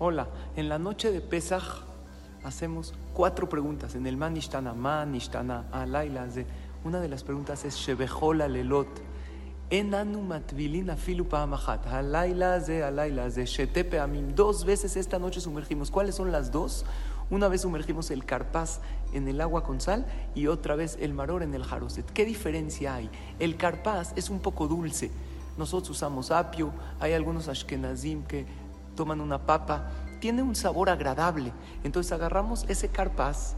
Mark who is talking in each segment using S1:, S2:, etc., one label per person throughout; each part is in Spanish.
S1: Hola, en la noche de Pesach hacemos cuatro preguntas. En el Man Ishtana, Man Ishtana, Alayla. Una de las preguntas es Shebejola Lelot. Enanu matvilina filu paamachat. Alayla ze, alayla ze, shetepe amim. Dos veces esta noche sumergimos. ¿Cuáles son las dos? Una vez sumergimos el carpaz en el agua con sal y otra vez el maror en el jaroset. ¿Qué diferencia hay? El carpaz es un poco dulce. Nosotros usamos apio, hay algunos ashkenazim que toman una papa, tiene un sabor agradable. Entonces agarramos ese carpaz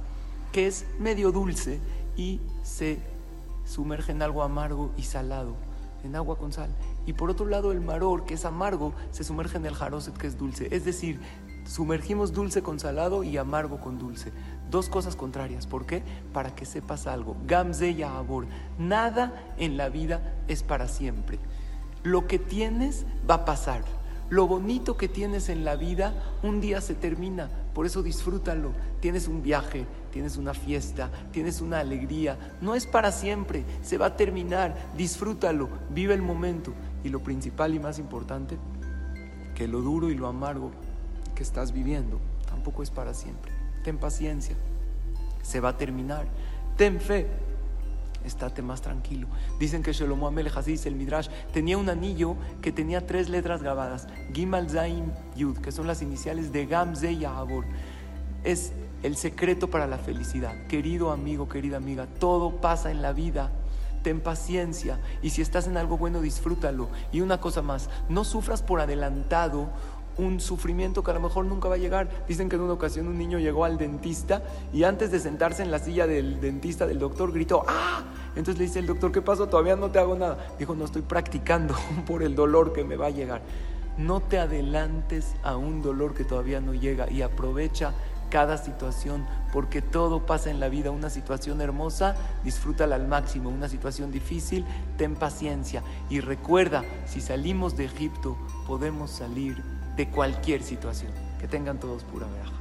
S1: que es medio dulce y se sumerge en algo amargo y salado, en agua con sal. Y por otro lado el maror, que es amargo, se sumerge en el jaroset, que es dulce. Es decir, sumergimos dulce con salado y amargo con dulce. Dos cosas contrarias. ¿Por qué? Para que sepas algo. Gamze y abor. Nada en la vida es para siempre. Lo que tienes va a pasar. Lo bonito que tienes en la vida un día se termina, por eso disfrútalo. Tienes un viaje, tienes una fiesta, tienes una alegría. No es para siempre, se va a terminar. Disfrútalo, vive el momento. Y lo principal y más importante, que lo duro y lo amargo que estás viviendo tampoco es para siempre. Ten paciencia, se va a terminar. Ten fe, estate más tranquilo. Dicen que Shlomo Amelech, así el Midrash, tenía un anillo que tenía tres letras grabadas, Gimal Zaim Yud, que son las iniciales de Gam Ze Es el secreto para la felicidad. Querido amigo, querida amiga, todo pasa en la vida. Ten paciencia y si estás en algo bueno, disfrútalo. Y una cosa más, no sufras por adelantado un sufrimiento que a lo mejor nunca va a llegar. Dicen que en una ocasión un niño llegó al dentista y antes de sentarse en la silla del dentista, del doctor, gritó, ¡ah! Entonces le dice el doctor, ¿qué pasó? Todavía no te hago nada. Dijo, no estoy practicando por el dolor que me va a llegar. No te adelantes a un dolor que todavía no llega y aprovecha cada situación, porque todo pasa en la vida. Una situación hermosa, disfrútala al máximo. Una situación difícil, ten paciencia. Y recuerda, si salimos de Egipto, podemos salir de cualquier situación. Que tengan todos pura veraja.